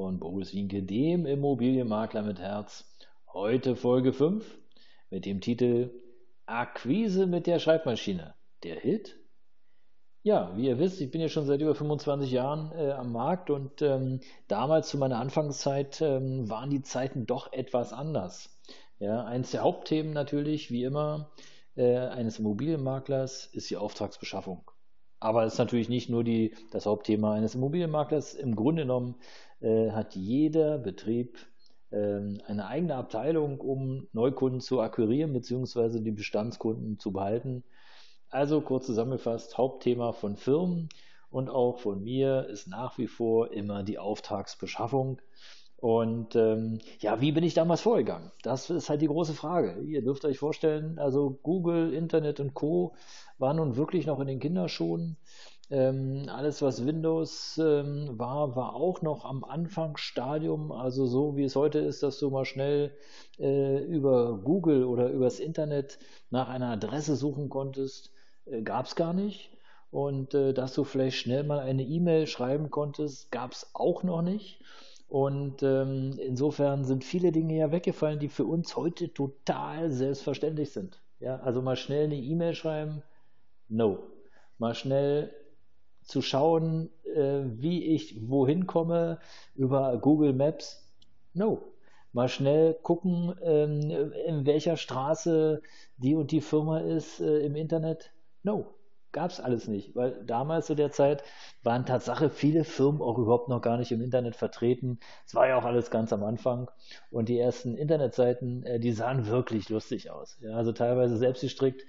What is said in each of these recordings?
von Boris Winke, dem Immobilienmakler mit Herz. Heute Folge 5 mit dem Titel Akquise mit der Schreibmaschine. Der Hit? Ja, wie ihr wisst, ich bin ja schon seit über 25 Jahren äh, am Markt und ähm, damals zu meiner Anfangszeit ähm, waren die Zeiten doch etwas anders. Ja, eins der Hauptthemen natürlich, wie immer, äh, eines Immobilienmaklers ist die Auftragsbeschaffung. Aber es ist natürlich nicht nur die, das Hauptthema eines Immobilienmaklers. Im Grunde genommen äh, hat jeder Betrieb äh, eine eigene Abteilung, um Neukunden zu akquirieren bzw. die Bestandskunden zu behalten. Also kurz zusammengefasst, Hauptthema von Firmen und auch von mir ist nach wie vor immer die Auftragsbeschaffung. Und ähm, ja, wie bin ich damals vorgegangen? Das ist halt die große Frage. Ihr dürft euch vorstellen, also Google, Internet und Co. war nun wirklich noch in den Kinderschuhen. Ähm, alles, was Windows ähm, war, war auch noch am Anfangsstadium. Also so wie es heute ist, dass du mal schnell äh, über Google oder übers Internet nach einer Adresse suchen konntest, äh, gab es gar nicht. Und äh, dass du vielleicht schnell mal eine E-Mail schreiben konntest, gab es auch noch nicht. Und ähm, insofern sind viele Dinge ja weggefallen, die für uns heute total selbstverständlich sind. Ja, also mal schnell eine E-Mail schreiben, no. Mal schnell zu schauen, äh, wie ich wohin komme über Google Maps? No. Mal schnell gucken, ähm, in welcher Straße die und die Firma ist äh, im Internet? No. Gab es alles nicht, weil damals zu der Zeit waren Tatsache viele Firmen auch überhaupt noch gar nicht im Internet vertreten. Es war ja auch alles ganz am Anfang und die ersten Internetseiten, äh, die sahen wirklich lustig aus. Ja, also teilweise selbst gestrickt,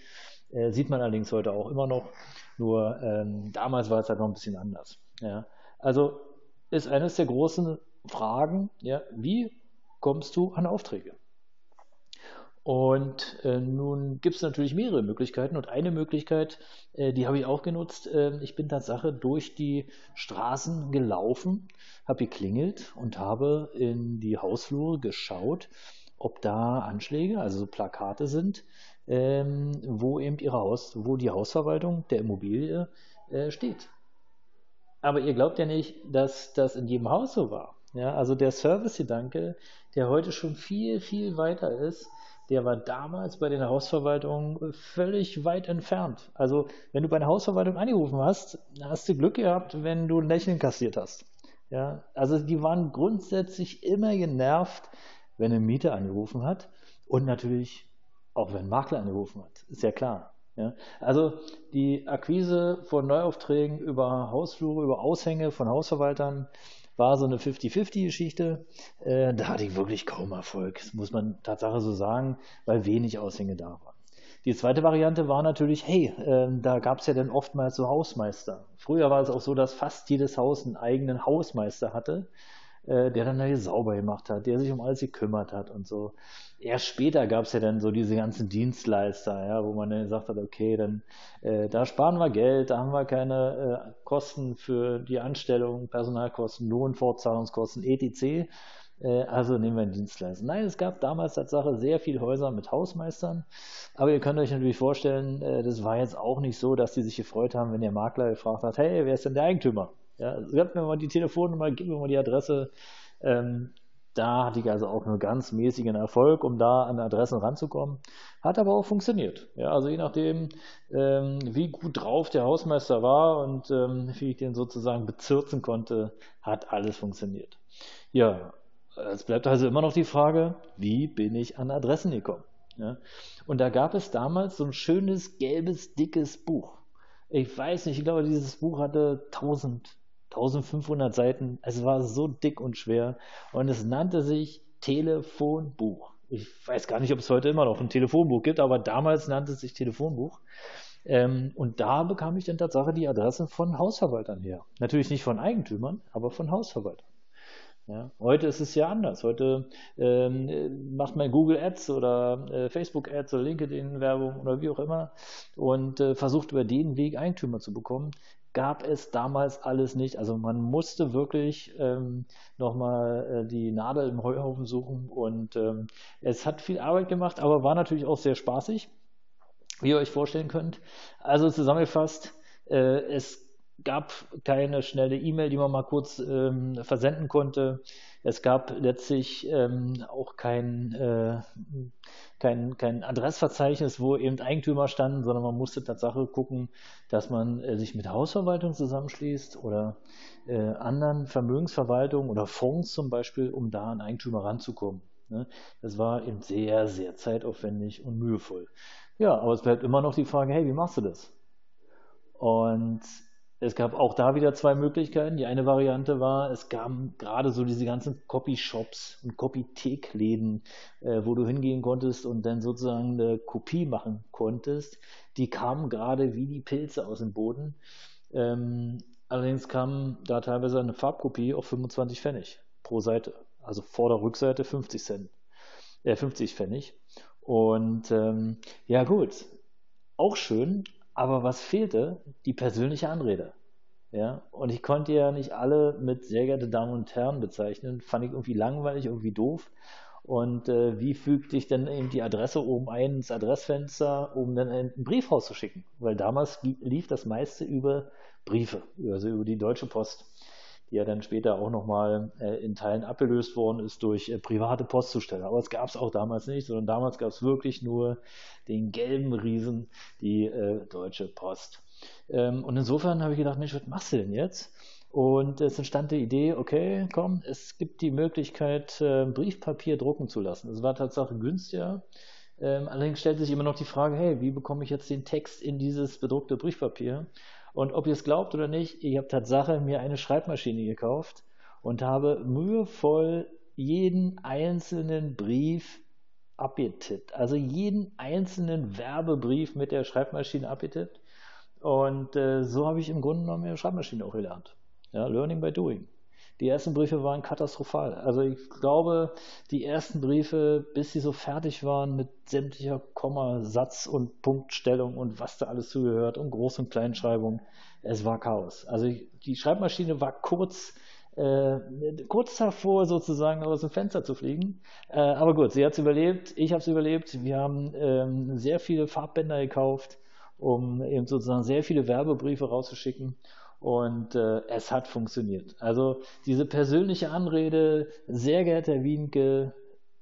äh, sieht man allerdings heute auch immer noch. Nur ähm, damals war es halt noch ein bisschen anders. Ja. Also ist eines der großen Fragen, ja, wie kommst du an Aufträge? Und äh, nun gibt es natürlich mehrere Möglichkeiten und eine Möglichkeit, äh, die habe ich auch genutzt. Äh, ich bin Tatsache durch die Straßen gelaufen, habe geklingelt und habe in die Hausflure geschaut, ob da Anschläge, also so Plakate sind, ähm, wo eben ihre Haus, wo die Hausverwaltung der Immobilie äh, steht. Aber ihr glaubt ja nicht, dass das in jedem Haus so war. Ja, also der Servicegedanke, der heute schon viel, viel weiter ist, der war damals bei den Hausverwaltungen völlig weit entfernt. Also, wenn du bei einer Hausverwaltung angerufen hast, hast du Glück gehabt, wenn du ein Lächeln kassiert hast. Ja, also die waren grundsätzlich immer genervt, wenn ein Mieter angerufen hat und natürlich auch wenn ein Makler angerufen hat, ist ja klar. Ja? Also die Akquise von Neuaufträgen über Hausflure, über Aushänge von Hausverwaltern war so eine 50-50-Geschichte. Äh, da hatte ich wirklich kaum Erfolg, das muss man Tatsache so sagen, weil wenig Aushänge da waren. Die zweite Variante war natürlich, hey, äh, da gab es ja dann oftmals so Hausmeister. Früher war es auch so, dass fast jedes Haus einen eigenen Hausmeister hatte, äh, der dann da sauber gemacht hat, der sich um alles gekümmert hat und so erst später gab es ja dann so diese ganzen Dienstleister, ja, wo man dann gesagt hat, okay, dann äh, da sparen wir Geld, da haben wir keine äh, Kosten für die Anstellung, Personalkosten, Lohnfortzahlungskosten, etc. Äh, also nehmen wir einen Dienstleister. Nein, es gab damals Tatsache sehr viele Häuser mit Hausmeistern, aber ihr könnt euch natürlich vorstellen, äh, das war jetzt auch nicht so, dass die sich gefreut haben, wenn der Makler gefragt hat, hey, wer ist denn der Eigentümer? Ja, gib mir mal die Telefonnummer, gib mir mal die Adresse. Ähm, da hatte ich also auch nur ganz mäßigen Erfolg, um da an Adressen ranzukommen. Hat aber auch funktioniert. Ja, also je nachdem, ähm, wie gut drauf der Hausmeister war und ähm, wie ich den sozusagen bezirzen konnte, hat alles funktioniert. Ja, es bleibt also immer noch die Frage, wie bin ich an Adressen gekommen? Ja, und da gab es damals so ein schönes, gelbes, dickes Buch. Ich weiß nicht, ich glaube, dieses Buch hatte 1000 1500 Seiten. Es war so dick und schwer und es nannte sich Telefonbuch. Ich weiß gar nicht, ob es heute immer noch ein Telefonbuch gibt, aber damals nannte es sich Telefonbuch. Ähm, und da bekam ich dann tatsächlich die Adressen von Hausverwaltern her. Natürlich nicht von Eigentümern, aber von Hausverwaltern. Ja, heute ist es ja anders. Heute ähm, macht man Google Ads oder äh, Facebook Ads oder LinkedIn Werbung oder wie auch immer und äh, versucht über den Weg Eigentümer zu bekommen. Gab es damals alles nicht. Also man musste wirklich ähm, nochmal äh, die Nadel im Heuhaufen suchen und ähm, es hat viel Arbeit gemacht, aber war natürlich auch sehr spaßig, wie ihr euch vorstellen könnt. Also zusammengefasst, äh, es gab keine schnelle E-Mail, die man mal kurz ähm, versenden konnte. Es gab letztlich ähm, auch kein, äh, kein, kein Adressverzeichnis, wo eben Eigentümer standen, sondern man musste Tatsache gucken, dass man äh, sich mit Hausverwaltung zusammenschließt oder äh, anderen Vermögensverwaltungen oder Fonds zum Beispiel, um da an Eigentümer ranzukommen. Ne? Das war eben sehr, sehr zeitaufwendig und mühevoll. Ja, aber es bleibt immer noch die Frage, hey, wie machst du das? Und es gab auch da wieder zwei Möglichkeiten. Die eine Variante war, es gab gerade so diese ganzen Copy-Shops und Copythek-Läden, äh, wo du hingehen konntest und dann sozusagen eine Kopie machen konntest. Die kamen gerade wie die Pilze aus dem Boden. Ähm, allerdings kam da teilweise eine Farbkopie auf 25 Pfennig pro Seite. Also Vorder- Rückseite 50 Cent, äh, 50 Pfennig. Und ähm, ja gut, auch schön, aber was fehlte? Die persönliche Anrede. Ja, und ich konnte ja nicht alle mit sehr geehrte Damen und Herren bezeichnen. Fand ich irgendwie langweilig, irgendwie doof. Und äh, wie fügte ich denn eben die Adresse oben ein ins Adressfenster, um dann einen Brief rauszuschicken? Weil damals lief das meiste über Briefe, also über die Deutsche Post die ja dann später auch nochmal äh, in Teilen abgelöst worden ist durch äh, private Postzusteller. Aber es gab es auch damals nicht, sondern damals gab es wirklich nur den gelben Riesen, die äh, Deutsche Post. Ähm, und insofern habe ich gedacht, Mensch, was machst du denn jetzt? Und es entstand die Idee, okay, komm, es gibt die Möglichkeit, äh, Briefpapier drucken zu lassen. Es war tatsächlich günstiger. Ähm, allerdings stellt sich immer noch die Frage, hey, wie bekomme ich jetzt den Text in dieses bedruckte Briefpapier? Und ob ihr es glaubt oder nicht, ich habe Tatsache mir eine Schreibmaschine gekauft und habe mühevoll jeden einzelnen Brief abgetippt. Also jeden einzelnen Werbebrief mit der Schreibmaschine abgetippt. Und äh, so habe ich im Grunde genommen eine Schreibmaschine auch gelernt. Ja, Learning by Doing. Die ersten Briefe waren katastrophal. Also ich glaube, die ersten Briefe, bis sie so fertig waren mit sämtlicher Komma, Satz und Punktstellung und was da alles zugehört und Groß- und Kleinschreibung, es war Chaos. Also ich, die Schreibmaschine war kurz äh, kurz davor sozusagen aus dem Fenster zu fliegen. Äh, aber gut, sie hat es überlebt, ich habe es überlebt. Wir haben ähm, sehr viele Farbbänder gekauft, um eben sozusagen sehr viele Werbebriefe rauszuschicken. Und äh, es hat funktioniert. Also diese persönliche Anrede, sehr geehrter Herr Wienke,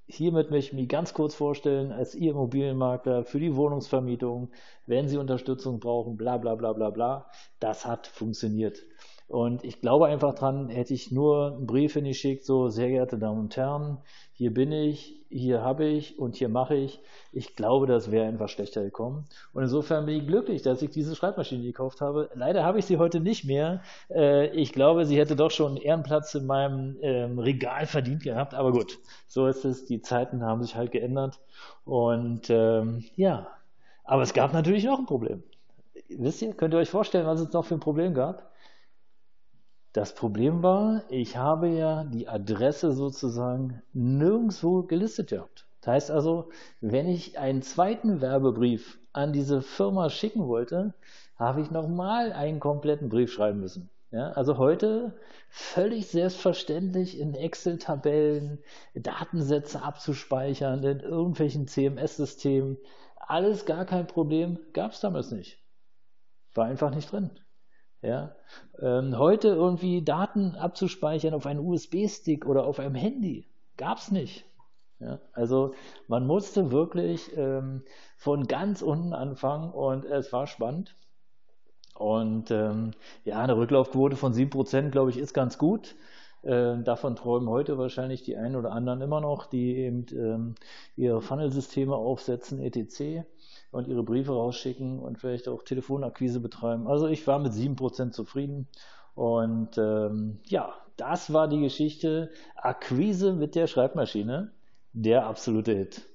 hiermit möchte ich mich ganz kurz vorstellen, als Ihr Immobilienmakler für die Wohnungsvermietung, wenn Sie Unterstützung brauchen, bla bla bla bla bla, das hat funktioniert. Und ich glaube einfach dran, hätte ich nur einen Brief hingeschickt, so sehr geehrte Damen und Herren, hier bin ich, hier habe ich und hier mache ich. Ich glaube, das wäre einfach schlechter gekommen. Und insofern bin ich glücklich, dass ich diese Schreibmaschine gekauft habe. Leider habe ich sie heute nicht mehr. Äh, ich glaube, sie hätte doch schon einen Ehrenplatz in meinem ähm, Regal verdient gehabt. Aber gut, so ist es. Die Zeiten haben sich halt geändert. Und ähm, ja, aber es gab natürlich noch ein Problem. Wisst ihr, könnt ihr euch vorstellen, was es noch für ein Problem gab? Das Problem war, ich habe ja die Adresse sozusagen nirgendwo gelistet gehabt. Das heißt also, wenn ich einen zweiten Werbebrief an diese Firma schicken wollte, habe ich nochmal einen kompletten Brief schreiben müssen. Ja, also heute völlig selbstverständlich in Excel-Tabellen Datensätze abzuspeichern, in irgendwelchen CMS-Systemen. Alles gar kein Problem, gab es damals nicht. War einfach nicht drin. Ja? Ähm, heute irgendwie Daten abzuspeichern auf einen USB-Stick oder auf einem Handy, gab es nicht. Ja? Also man musste wirklich ähm, von ganz unten anfangen und es war spannend. Und ähm, ja, eine Rücklaufquote von 7%, glaube ich, ist ganz gut. Äh, davon träumen heute wahrscheinlich die einen oder anderen immer noch, die eben ähm, ihre Funnelsysteme aufsetzen, etc und ihre Briefe rausschicken und vielleicht auch Telefonakquise betreiben. Also ich war mit 7% zufrieden. Und ähm, ja, das war die Geschichte Akquise mit der Schreibmaschine, der absolute Hit.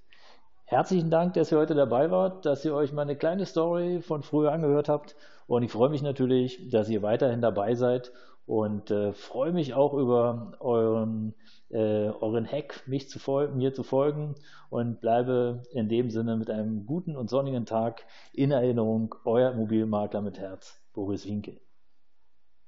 Herzlichen Dank, dass ihr heute dabei wart, dass ihr euch meine kleine Story von früher angehört habt. Und ich freue mich natürlich, dass ihr weiterhin dabei seid und äh, freue mich auch über euren, äh, euren Hack, mich zu mir zu folgen und bleibe in dem Sinne mit einem guten und sonnigen Tag in Erinnerung. Euer Immobilienmakler mit Herz, Boris Winke.